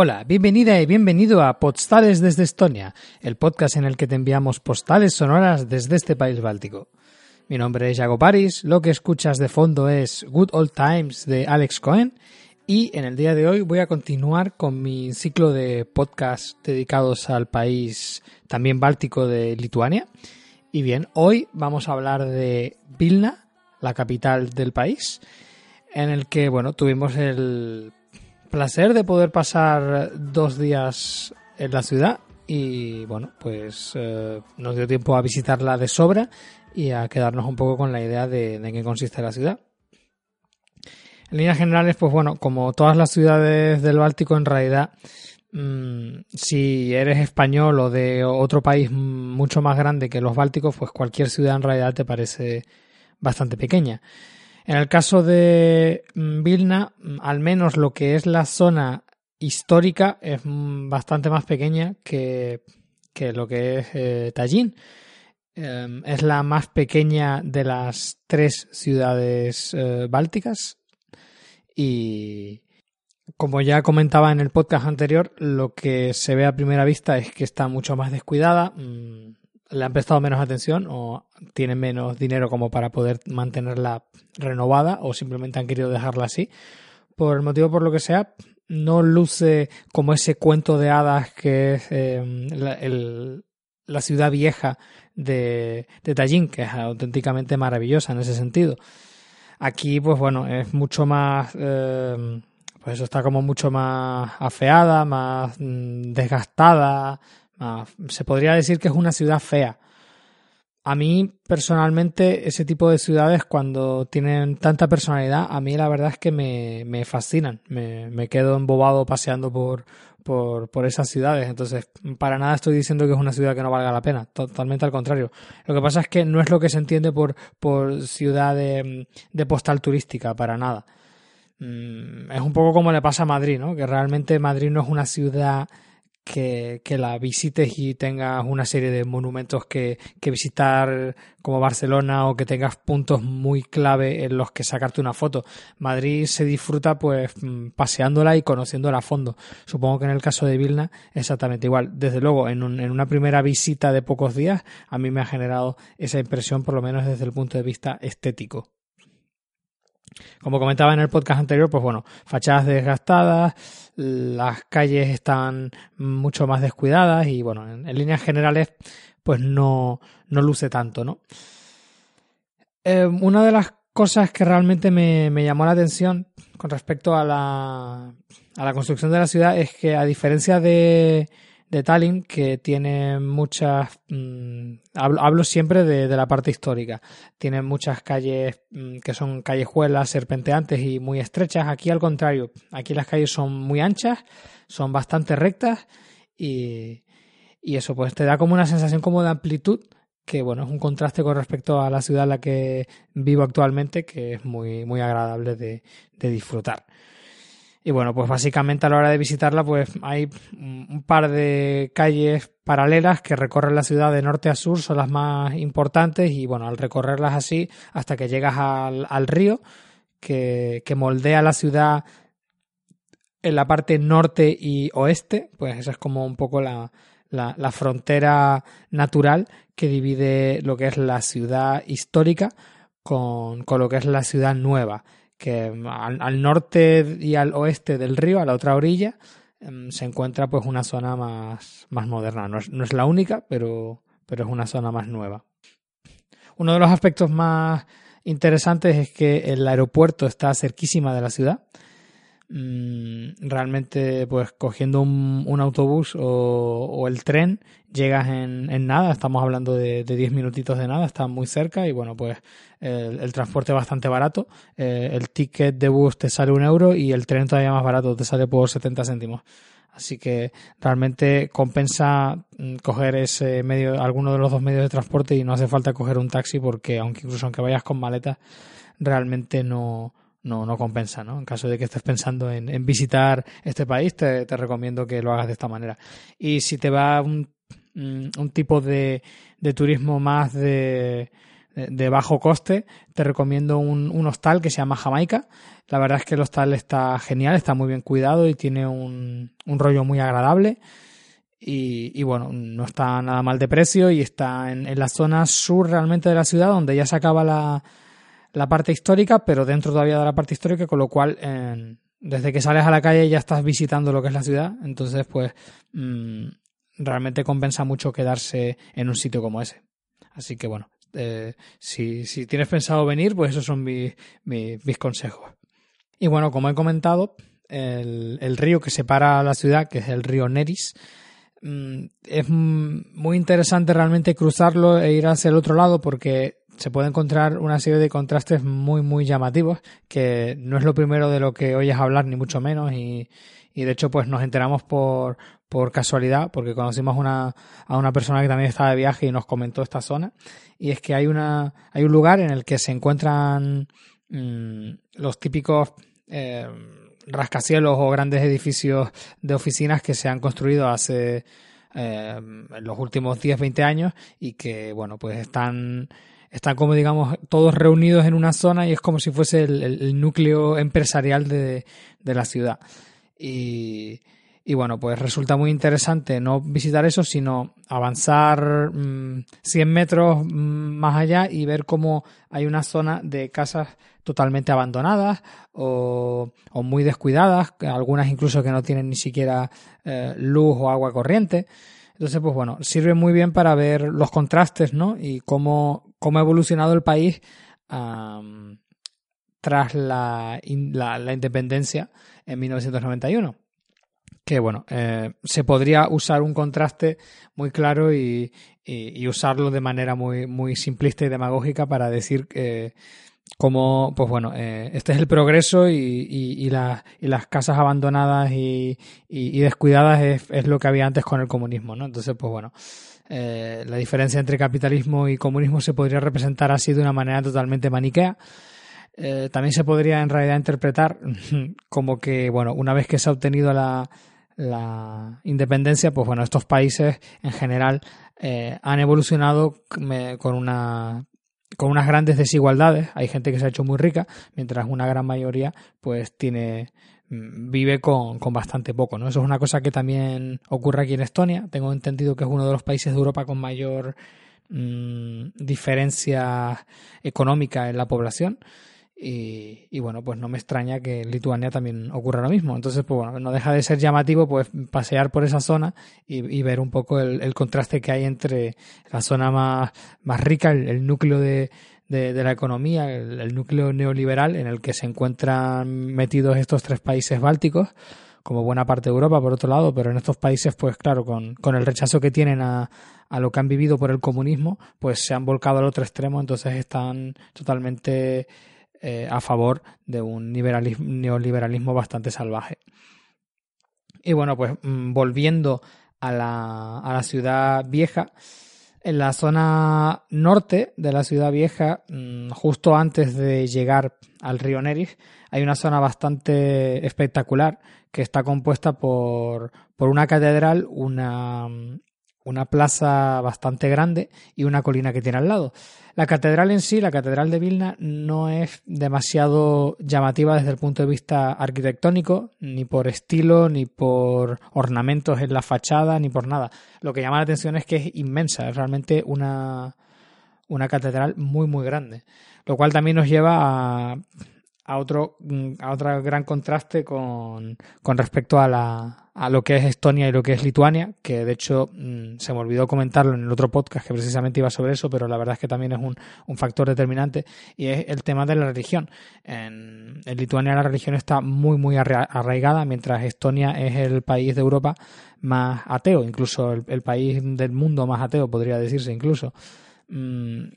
Hola, bienvenida y bienvenido a Postales desde Estonia, el podcast en el que te enviamos postales sonoras desde este país báltico. Mi nombre es Jago Paris, lo que escuchas de fondo es Good Old Times de Alex Cohen y en el día de hoy voy a continuar con mi ciclo de podcasts dedicados al país también báltico de Lituania. Y bien, hoy vamos a hablar de Vilna, la capital del país, en el que, bueno, tuvimos el placer de poder pasar dos días en la ciudad y bueno, pues eh, nos dio tiempo a visitarla de sobra y a quedarnos un poco con la idea de, en qué consiste la ciudad. En líneas generales, pues bueno, como todas las ciudades del Báltico, en realidad, mm, si eres español o de otro país mucho más grande que los Bálticos, pues cualquier ciudad en realidad te parece bastante pequeña. En el caso de mm, Vilna, mm, al menos lo que es la zona histórica es mm, bastante más pequeña que, lo que es eh, Tallinn. Em, es la más pequeña de las tres ciudades eh, bálticas y como ya comentaba en el podcast anterior, lo que se ve a primera vista es que está mucho más descuidada le han prestado menos atención o tienen menos dinero como para poder mantenerla renovada o simplemente han querido dejarla así. Por el motivo por lo que sea, no luce como ese cuento de hadas que es em, la, ciudad vieja de, de Tallinn, que es auténticamente maravillosa en ese sentido. Aquí, pues bueno, es mucho más... Em, pues eso está como mucho más afeada, más mm, desgastada, Ah, se podría decir que es una ciudad fea. A mí, personalmente, ese tipo de ciudades, cuando tienen tanta personalidad, a mí la verdad es que me, me fascinan. Me, me, quedo embobado paseando por, por, por, esas ciudades. Entonces, para nada estoy diciendo que es una ciudad que no valga la pena. Totalmente al contrario. Lo que pasa es que no es lo que se entiende por, por ciudad de, de postal turística, para nada. Mm, es un poco como le pasa a Madrid, ¿no? Que realmente Madrid no es una ciudad que, que, la visites y tengas una serie de monumentos que, que, visitar como Barcelona o que tengas puntos muy clave en los que sacarte una foto. Madrid se disfruta pues mm, paseándola y conociéndola a fondo. Supongo que en el caso de Vilna exactamente igual. Desde luego, en, un, en una primera visita de pocos días a mí me ha generado esa impresión por lo menos desde el punto de vista estético. Como comentaba en el podcast anterior, pues bueno, fachadas desgastadas, las calles están mucho más descuidadas y bueno, en, líneas generales, pues no, no luce tanto, ¿no? Eh, una de las cosas que realmente me, me, llamó la atención con respecto a la, a la construcción de la ciudad es que a diferencia de, de Tallinn que tiene muchas mm, hablo, siempre de, la parte histórica. Tiene muchas calles mm, que son callejuelas serpenteantes y muy estrechas. Aquí al contrario aquí las calles son muy anchas son bastante rectas y, y eso pues te da como una sensación como de amplitud que bueno es un contraste con respecto a la ciudad en la que vivo actualmente que es muy muy agradable de, de disfrutar y bueno, pues básicamente a la hora de visitarla, pues hay un par de calles paralelas que recorren la ciudad de norte a sur, son las más importantes y bueno, al recorrerlas así hasta que llegas al, al río que, que moldea la ciudad en la parte norte y oeste, pues esa es como un poco la, la, la, frontera natural que divide lo que es la ciudad histórica con, con lo que es la ciudad nueva que al, norte y al oeste del río, a la otra orilla, em, se encuentra pues una zona más, más moderna. No es, no es la única, pero, pero es una zona más nueva. Uno de los aspectos más interesantes es que el aeropuerto está cerquísima de la ciudad realmente pues cogiendo un, un autobús o, o, el tren llegas en, en nada, estamos hablando de, de 10 minutitos de nada, está muy cerca y bueno pues el, el transporte es bastante barato, eh, el ticket de bus te sale un euro y el tren todavía más barato, te sale por 70 céntimos. Así que realmente compensa mm, coger ese medio, alguno de los dos medios de transporte y no hace falta coger un taxi porque aunque incluso aunque vayas con maletas, realmente no, no, no compensa, ¿no? En caso de que estés pensando en, en visitar este país, te, te, recomiendo que lo hagas de esta manera. Y si te va un, mm, un tipo de, de turismo más de, de bajo coste, te recomiendo un, un, hostal que se llama Jamaica. La verdad es que el hostal está genial, está muy bien cuidado y tiene un, un rollo muy agradable. Y, y, bueno, no está nada mal de precio y está en, en, la zona sur realmente de la ciudad donde ya se acaba la, la parte histórica, pero dentro todavía de la parte histórica, con lo cual desde que sales a la calle ya estás visitando lo que es la ciudad, entonces pues mmm, realmente compensa mucho quedarse en un sitio como ese. Así que bueno, eh, si, si, tienes pensado venir, pues esos son mis, mis, mis consejos. Y bueno, como he comentado, el, el, río que separa la ciudad, que es el río Neris, mmm, es muy interesante realmente cruzarlo e ir hacia el otro lado porque se puede encontrar una serie de contrastes muy, muy llamativos, que no es lo primero de lo que oyes hablar, ni mucho menos, y, y de hecho, pues nos enteramos por, por casualidad, porque conocimos una, a una persona que también estaba de viaje y nos comentó esta zona, y es que hay una, hay un lugar en el que se encuentran mmm, los típicos eh, rascacielos o grandes edificios de oficinas que se han construido hace eh, en los últimos 10, 20 años y que, bueno, pues están están como digamos todos reunidos en una zona y es como si fuese el, núcleo empresarial de, de la ciudad. Y, y, bueno, pues resulta muy interesante no visitar eso, sino avanzar mmm, 100 metros mmm, más allá y ver cómo hay una zona de casas totalmente abandonadas o, o muy descuidadas, algunas incluso que no tienen ni siquiera eh, luz o agua corriente. Entonces, pues bueno, sirve muy bien para ver los contrastes, ¿no? Y cómo, cómo ha evolucionado el país um, tras la, la, independencia en 1991. Que bueno, eh, se podría usar un contraste muy claro y, usarlo de manera muy, muy simplista y demagógica para decir que como, pues bueno, eh, este es el progreso y, la, y las casas abandonadas y, descuidadas es, es, lo que había antes con el comunismo, ¿no? Entonces, pues bueno, eh, la diferencia entre capitalismo y comunismo se podría representar así de una manera totalmente maniquea. Eh, también se podría en realidad interpretar como que, bueno, una vez que se ha obtenido la, la independencia, pues bueno, estos países en general eh, han evolucionado con una con unas grandes desigualdades. Hay gente que se ha hecho muy rica, mientras una gran mayoría pues tiene vive con, con, bastante poco, ¿no? Eso es una cosa que también ocurre aquí en Estonia. Tengo entendido que es uno de los países de Europa con mayor mmm, diferencia económica en la población. Y, y, bueno, pues no me extraña que en Lituania también ocurra lo mismo. Entonces, pues bueno, no deja de ser llamativo pues pasear por esa zona y, y ver un poco el, contraste que hay entre la zona más, más rica, el núcleo de, de, la economía, el, el, núcleo neoliberal en el que se encuentran metidos estos tres países bálticos, como buena parte de Europa, por otro lado, pero en estos países, pues claro, con, con el rechazo que tienen a, a lo que han vivido por el comunismo, pues se han volcado al otro extremo, entonces están totalmente eh, a favor de un neoliberalismo bastante salvaje. Y bueno, pues mm, volviendo a la, a la ciudad vieja, en la zona norte de la ciudad vieja, mm, justo antes de llegar al río Neris, hay una zona bastante espectacular que está compuesta por, por una catedral, una, una plaza bastante grande y una colina que tiene al lado. La catedral en sí, la catedral de Vilna, no es demasiado llamativa desde el punto de vista arquitectónico, ni por estilo, ni por ornamentos en la fachada, ni por nada. Lo que llama la atención es que es inmensa, es realmente una, una catedral muy, muy grande. Lo cual también nos lleva a, a otro, a otro gran contraste con, con respecto a, la, a lo que es Estonia y lo que es Lituania, que de hecho mmm, se me olvidó comentarlo en el otro podcast que precisamente iba sobre eso, pero la verdad es que también es un, un factor determinante y es el tema de la religión. En, Lituania la religión está muy, muy arraigada, mientras Estonia es el país de Europa más ateo, incluso el, el país del mundo más ateo, podría decirse incluso. Mm,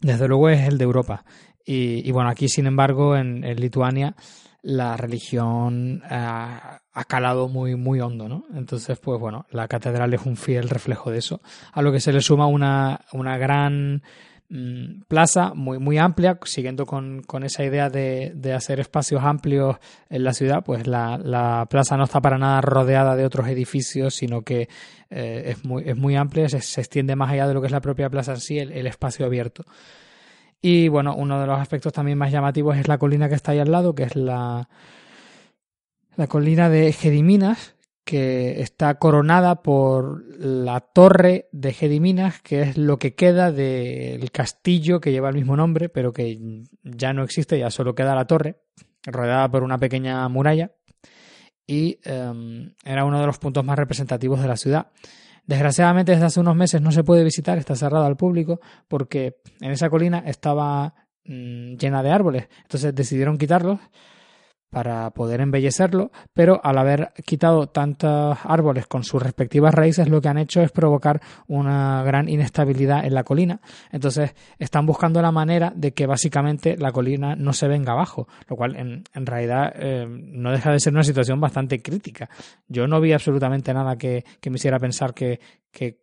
desde luego es el de Europa. Y, y bueno, aquí, sin embargo, en, Lituania, la religión ha, ha, calado muy, muy hondo, ¿no? Entonces, pues bueno, la catedral es un fiel reflejo de eso, a lo que se le suma una, una gran mm, plaza muy, muy amplia, siguiendo con, con esa idea de, de, hacer espacios amplios en la ciudad, pues la, la, plaza no está para nada rodeada de otros edificios, sino que eh, es, muy, es muy amplia, se, extiende más allá de lo que es la propia plaza en sí, el espacio abierto. Y bueno, uno de los aspectos también más llamativos es la colina que está ahí al lado, que es la, la colina de Gediminas, que está coronada por la torre de Gediminas, que es lo que queda del castillo que lleva el mismo nombre, pero que ya no existe, ya solo queda la torre, rodeada por una pequeña muralla, y um, era uno de los puntos más representativos de la ciudad. Desgraciadamente desde hace unos meses no se puede visitar, está cerrado al público, porque en esa colina estaba mmm, llena de árboles, entonces decidieron quitarlos para poder embellecerlo, pero al haber quitado tantos árboles con sus respectivas raíces, lo que han hecho es provocar una gran inestabilidad en la colina. Entonces están buscando la manera de que básicamente la colina no se venga abajo, lo cual en, realidad eh, no deja de ser una situación bastante crítica. Yo no vi absolutamente nada que, me hiciera pensar que, que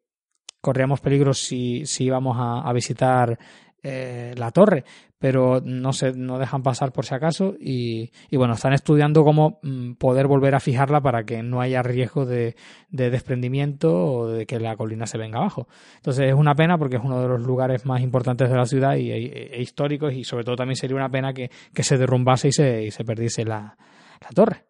corríamos peligro si, si íbamos a visitar eh, la torre, pero no se no dejan pasar por si acaso y, y bueno, están estudiando cómo mm, poder volver a fijarla para que no haya riesgo de, de, desprendimiento o de que la colina se venga abajo. Entonces es una pena porque es uno de los lugares más importantes de la ciudad y, e, históricos y sobre todo también sería una pena que, que se derrumbase y se, y se perdiese la, la torre.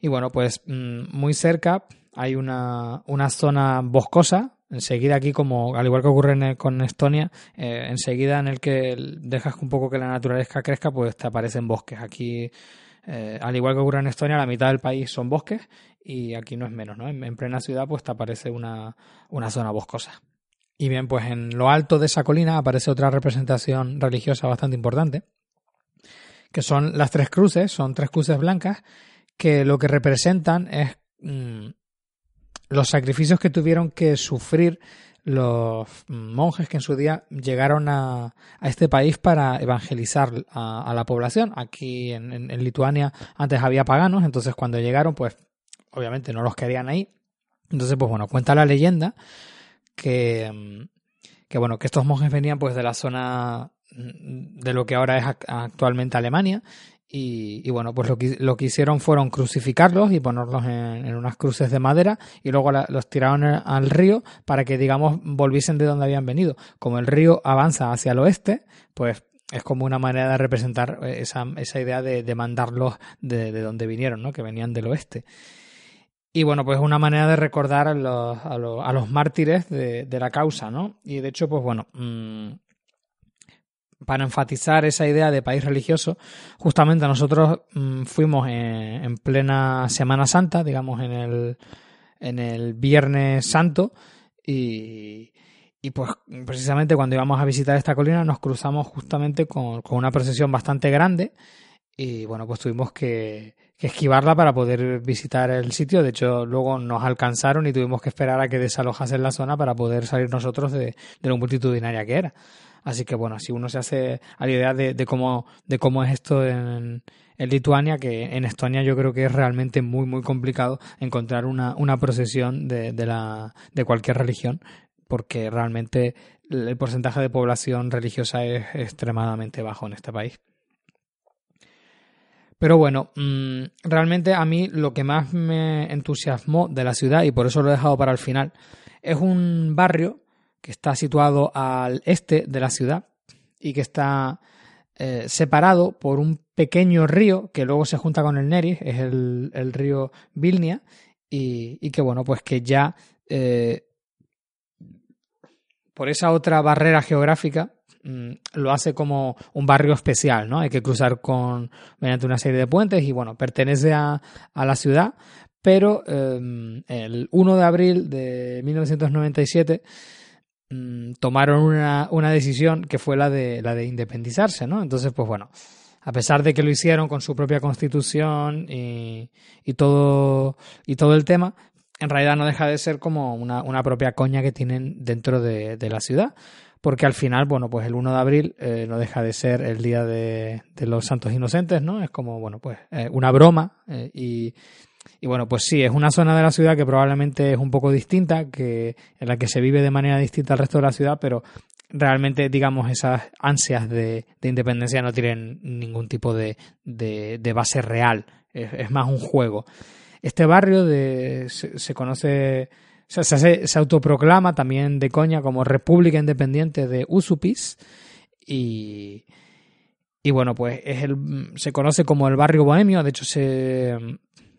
Y bueno, pues mm, muy cerca hay una, una zona boscosa enseguida aquí, como al igual que ocurre en con Estonia, eh, enseguida en el que dejas un poco que la naturaleza crezca, pues te aparecen bosques. Aquí, eh, al igual que ocurre en Estonia, la mitad del país son bosques y aquí no es menos, ¿no? En, en plena ciudad, pues te aparece una, una zona boscosa. Y bien, pues en lo alto de esa colina aparece otra representación religiosa bastante importante, que son las tres cruces, son tres cruces blancas, que lo que representan es mmm, los sacrificios que tuvieron que sufrir los monjes que en su día llegaron a, a este país para evangelizar a, a la población. Aquí en, en, en, Lituania antes había paganos, entonces cuando llegaron, pues obviamente no los querían ahí. Entonces, pues bueno, cuenta la leyenda que, que bueno, que estos monjes venían pues de la zona de lo que ahora es actualmente Alemania y, y, bueno, pues lo que, lo que hicieron fueron crucificarlos y ponerlos en, en unas cruces de madera y luego los tiraron al río para que, digamos, volviesen de donde habían venido. Como el río avanza hacia el oeste, pues es como una manera de representar esa, esa idea de, mandarlos de, de, donde vinieron, ¿no? Que venían del oeste. Y bueno, pues una manera de recordar a los, a los, a los mártires de, la causa, ¿no? Y de hecho, pues bueno, mmm, para enfatizar esa idea de país religioso, justamente nosotros mmm, fuimos en, en, plena Semana Santa, digamos en el, en el Viernes Santo, y, pues precisamente cuando íbamos a visitar esta colina nos cruzamos justamente con, una procesión bastante grande, y bueno, pues tuvimos que, que, esquivarla para poder visitar el sitio. De hecho, luego nos alcanzaron y tuvimos que esperar a que desalojasen la zona para poder salir nosotros de, de lo multitudinaria que era. Así que bueno, si uno se hace a la idea de, cómo, de cómo es esto en, Lituania, que en Estonia yo creo que es realmente muy, muy complicado encontrar una, procesión de, de, cualquier religión, porque realmente el porcentaje de población religiosa es extremadamente bajo en este país. Pero bueno, mmm, realmente a mí lo que más me entusiasmó de la ciudad, y por eso lo he dejado para el final, es un barrio que está situado al este de la ciudad y que está eh, separado por un pequeño río que luego se junta con el Neris, es el, el río Vilnia, y, y, que bueno, pues que ya eh, por esa otra barrera geográfica mmm, lo hace como un barrio especial, ¿no? Hay que cruzar con mediante una serie de puentes y bueno, pertenece a, a la ciudad, pero eh, el 1 de abril de 1997 mmm, tomaron una, una, decisión que fue la de, la de independizarse, ¿no? Entonces, pues bueno, a pesar de que lo hicieron con su propia constitución y, y, todo, y todo el tema, en realidad no deja de ser como una, una propia coña que tienen dentro de, la ciudad. Porque al final, bueno, pues el 1 de abril eh, no deja de ser el día de, de, los santos inocentes, ¿no? Es como, bueno, pues eh, una broma eh, y y bueno, pues sí, es una zona de la ciudad que probablemente es un poco distinta, que en la que se vive de manera distinta al resto de la ciudad, pero realmente, digamos, esas ansias de, independencia no tienen ningún tipo de, base real. Es, más un juego. Este barrio de, se, conoce, se, se, autoproclama también de coña como República Independiente de Usupis y, y bueno, pues es el, se conoce como el barrio bohemio, de hecho se,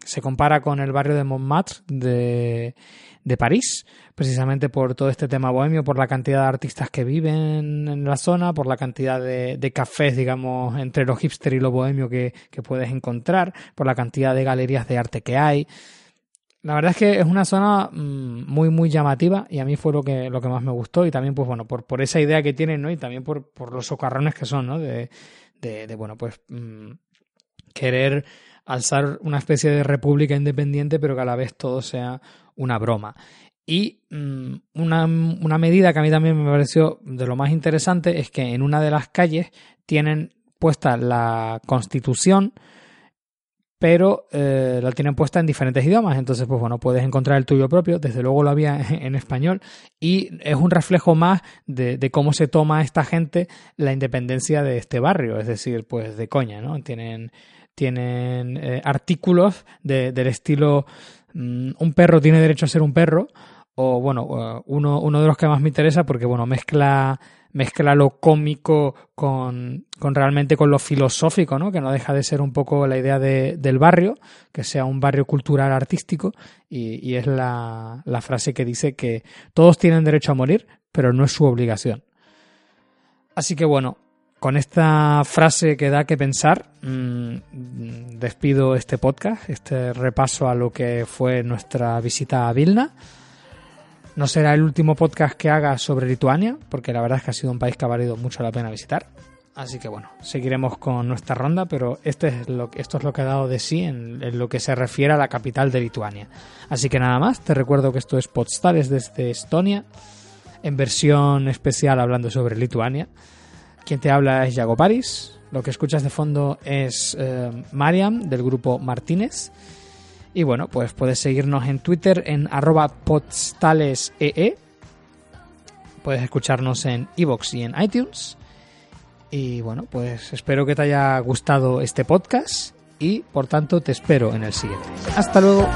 se compara con el barrio de Montmartre de, de París, precisamente por todo este tema bohemio, por la cantidad de artistas que viven en la zona, por la cantidad de, de cafés, digamos, entre lo hipster y lo bohemio que, que, puedes encontrar, por la cantidad de galerías de arte que hay. La verdad es que es una zona mm, muy, muy llamativa y a mí fue lo que, lo que más me gustó y también, pues bueno, por, por esa idea que tienen, ¿no? Y también por, por los socarrones que son, ¿no? De, de, de bueno, pues mm, querer alzar una especie de república independiente, pero que a la vez todo sea una broma. Y mm, una, una, medida que a mí también me pareció de lo más interesante es que en una de las calles tienen puesta la constitución, pero eh, la tienen puesta en diferentes idiomas. Entonces, pues bueno, puedes encontrar el tuyo propio. Desde luego lo había en español. Y es un reflejo más de, de cómo se toma esta gente la independencia de este barrio. Es decir, pues de coña, ¿no? Tienen tienen eh, artículos de, del estilo mm, un perro tiene derecho a ser un perro o bueno uno, uno de los que más me interesa porque bueno mezcla mezcla lo cómico con, con realmente con lo filosófico no que no deja de ser un poco la idea de, del barrio que sea un barrio cultural artístico y, y es la, la frase que dice que todos tienen derecho a morir pero no es su obligación. Así que bueno con esta frase que da que pensar, mm, despido este podcast, este repaso a lo que fue nuestra visita a Vilna. No será el último podcast que haga sobre Lituania, porque la verdad es que ha sido un país que ha valido mucho la pena visitar. Así que bueno, seguiremos con nuestra ronda, pero este es lo, esto es lo que ha dado de sí en, lo que se refiere a la capital de Lituania. Así que nada más, te recuerdo que esto es Podstales desde Estonia, en versión especial hablando sobre Lituania. Quien te habla es Yago Paris. Lo que escuchas de fondo es eh, Mariam del grupo Martínez. Y bueno, pues puedes seguirnos en Twitter en arroba postalesee. Puedes escucharnos en iVoox y en iTunes. Y bueno, pues espero que te haya gustado este podcast y por tanto te espero en el siguiente. Hasta luego.